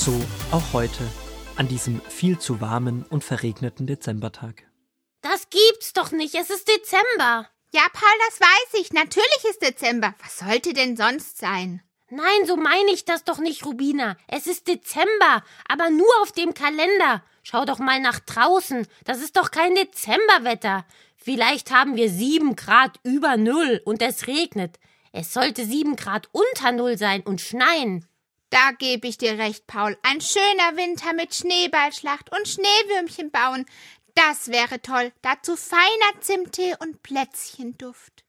So auch heute, an diesem viel zu warmen und verregneten Dezembertag. Das gibt's doch nicht. Es ist Dezember. Ja, Paul, das weiß ich. Natürlich ist Dezember. Was sollte denn sonst sein? Nein, so meine ich das doch nicht, Rubina. Es ist Dezember, aber nur auf dem Kalender. Schau doch mal nach draußen. Das ist doch kein Dezemberwetter. Vielleicht haben wir sieben Grad über Null und es regnet. Es sollte sieben Grad unter Null sein und schneien. Da gebe ich dir recht, Paul. Ein schöner Winter mit Schneeballschlacht und Schneewürmchen bauen. Das wäre toll. Dazu feiner Zimttee und Plätzchenduft.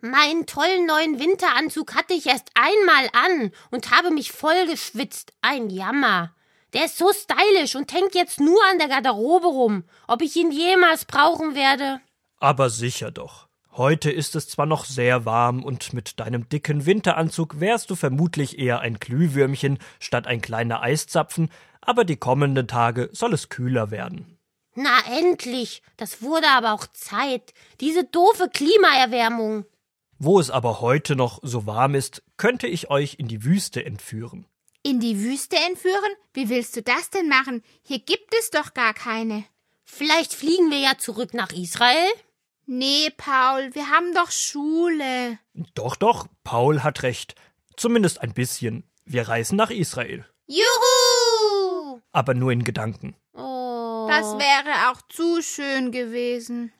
Meinen tollen neuen Winteranzug hatte ich erst einmal an und habe mich voll geschwitzt. Ein Jammer. Der ist so stylisch und hängt jetzt nur an der Garderobe rum. Ob ich ihn jemals brauchen werde? Aber sicher doch. Heute ist es zwar noch sehr warm und mit deinem dicken Winteranzug wärst du vermutlich eher ein Glühwürmchen statt ein kleiner Eiszapfen, aber die kommenden Tage soll es kühler werden. Na endlich. Das wurde aber auch Zeit. Diese doofe Klimaerwärmung. Wo es aber heute noch so warm ist, könnte ich euch in die Wüste entführen. In die Wüste entführen? Wie willst du das denn machen? Hier gibt es doch gar keine. Vielleicht fliegen wir ja zurück nach Israel? Nee, Paul, wir haben doch Schule. Doch, doch, Paul hat recht. Zumindest ein bisschen. Wir reisen nach Israel. Juhu! Aber nur in Gedanken. Oh. Das wäre auch zu schön gewesen.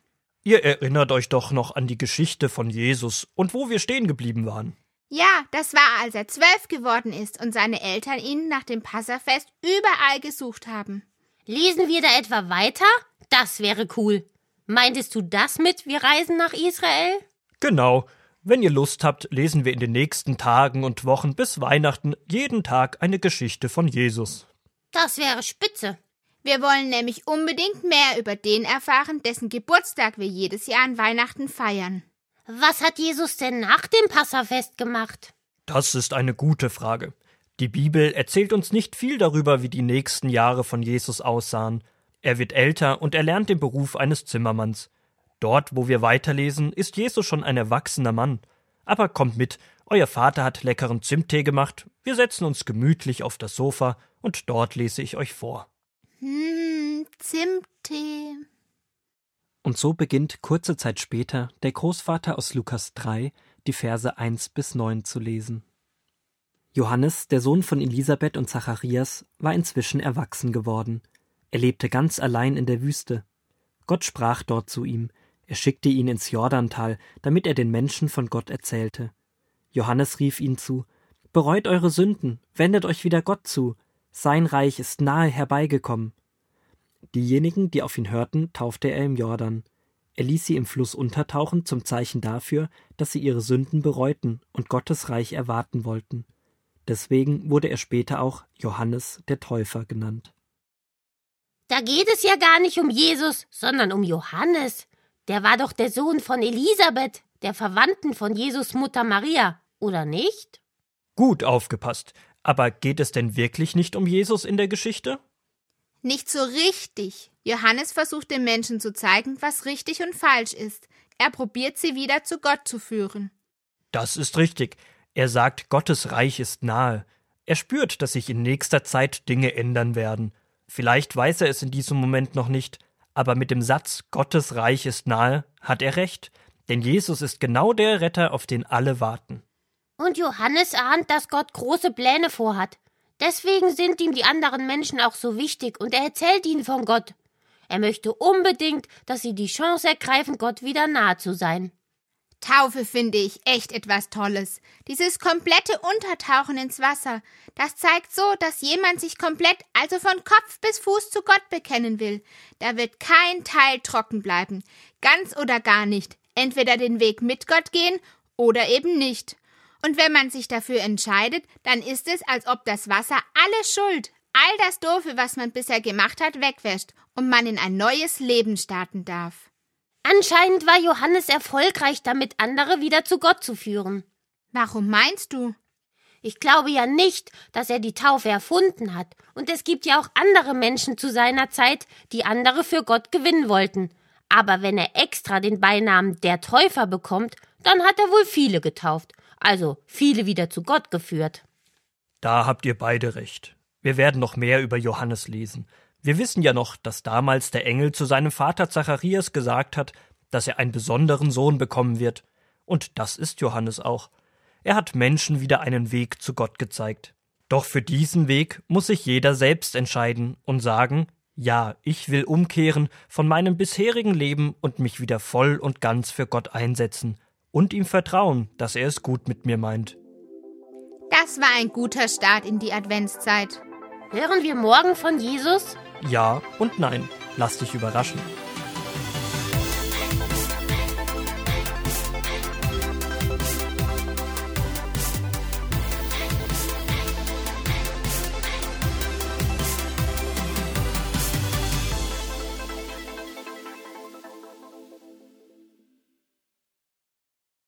Ihr erinnert euch doch noch an die Geschichte von Jesus und wo wir stehen geblieben waren. Ja, das war, als er zwölf geworden ist und seine Eltern ihn nach dem Passafest überall gesucht haben. Lesen wir da etwa weiter? Das wäre cool. Meintest du das mit, wir reisen nach Israel? Genau. Wenn ihr Lust habt, lesen wir in den nächsten Tagen und Wochen bis Weihnachten jeden Tag eine Geschichte von Jesus. Das wäre spitze. Wir wollen nämlich unbedingt mehr über den erfahren, dessen Geburtstag wir jedes Jahr an Weihnachten feiern. Was hat Jesus denn nach dem Passafest gemacht? Das ist eine gute Frage. Die Bibel erzählt uns nicht viel darüber, wie die nächsten Jahre von Jesus aussahen. Er wird älter und erlernt den Beruf eines Zimmermanns. Dort, wo wir weiterlesen, ist Jesus schon ein erwachsener Mann. Aber kommt mit, euer Vater hat leckeren Zimttee gemacht, wir setzen uns gemütlich auf das Sofa und dort lese ich euch vor. Hm, Zimttee. Und so beginnt kurze Zeit später der Großvater aus Lukas 3, die Verse 1 bis 9 zu lesen. Johannes, der Sohn von Elisabeth und Zacharias, war inzwischen erwachsen geworden. Er lebte ganz allein in der Wüste. Gott sprach dort zu ihm, er schickte ihn ins Jordantal, damit er den Menschen von Gott erzählte. Johannes rief ihn zu, Bereut eure Sünden, wendet euch wieder Gott zu, sein Reich ist nahe herbeigekommen. Diejenigen, die auf ihn hörten, taufte er im Jordan. Er ließ sie im Fluss untertauchen zum Zeichen dafür, dass sie ihre Sünden bereuten und Gottes Reich erwarten wollten. Deswegen wurde er später auch Johannes der Täufer genannt. Da geht es ja gar nicht um Jesus, sondern um Johannes. Der war doch der Sohn von Elisabeth, der Verwandten von Jesus Mutter Maria, oder nicht? Gut aufgepasst. Aber geht es denn wirklich nicht um Jesus in der Geschichte? Nicht so richtig. Johannes versucht den Menschen zu zeigen, was richtig und falsch ist. Er probiert sie wieder zu Gott zu führen. Das ist richtig. Er sagt, Gottes Reich ist nahe. Er spürt, dass sich in nächster Zeit Dinge ändern werden. Vielleicht weiß er es in diesem Moment noch nicht, aber mit dem Satz Gottes Reich ist nahe hat er recht, denn Jesus ist genau der Retter, auf den alle warten. Und Johannes ahnt, dass Gott große Pläne vorhat. Deswegen sind ihm die anderen Menschen auch so wichtig und er erzählt ihnen von Gott. Er möchte unbedingt, dass sie die Chance ergreifen, Gott wieder nahe zu sein. Taufe finde ich echt etwas Tolles. Dieses komplette Untertauchen ins Wasser, das zeigt so, dass jemand sich komplett, also von Kopf bis Fuß zu Gott bekennen will. Da wird kein Teil trocken bleiben. Ganz oder gar nicht. Entweder den Weg mit Gott gehen oder eben nicht. Und wenn man sich dafür entscheidet, dann ist es, als ob das Wasser alle Schuld, all das Doofe, was man bisher gemacht hat, wegwäscht und man in ein neues Leben starten darf. Anscheinend war Johannes erfolgreich damit, andere wieder zu Gott zu führen. Warum meinst du? Ich glaube ja nicht, dass er die Taufe erfunden hat. Und es gibt ja auch andere Menschen zu seiner Zeit, die andere für Gott gewinnen wollten. Aber wenn er extra den Beinamen der Täufer bekommt, dann hat er wohl viele getauft, also viele wieder zu Gott geführt. Da habt ihr beide recht. Wir werden noch mehr über Johannes lesen. Wir wissen ja noch, dass damals der Engel zu seinem Vater Zacharias gesagt hat, dass er einen besonderen Sohn bekommen wird. Und das ist Johannes auch. Er hat Menschen wieder einen Weg zu Gott gezeigt. Doch für diesen Weg muss sich jeder selbst entscheiden und sagen, ja, ich will umkehren von meinem bisherigen Leben und mich wieder voll und ganz für Gott einsetzen und ihm vertrauen, dass er es gut mit mir meint. Das war ein guter Start in die Adventszeit. Hören wir morgen von Jesus? Ja und nein. Lass dich überraschen.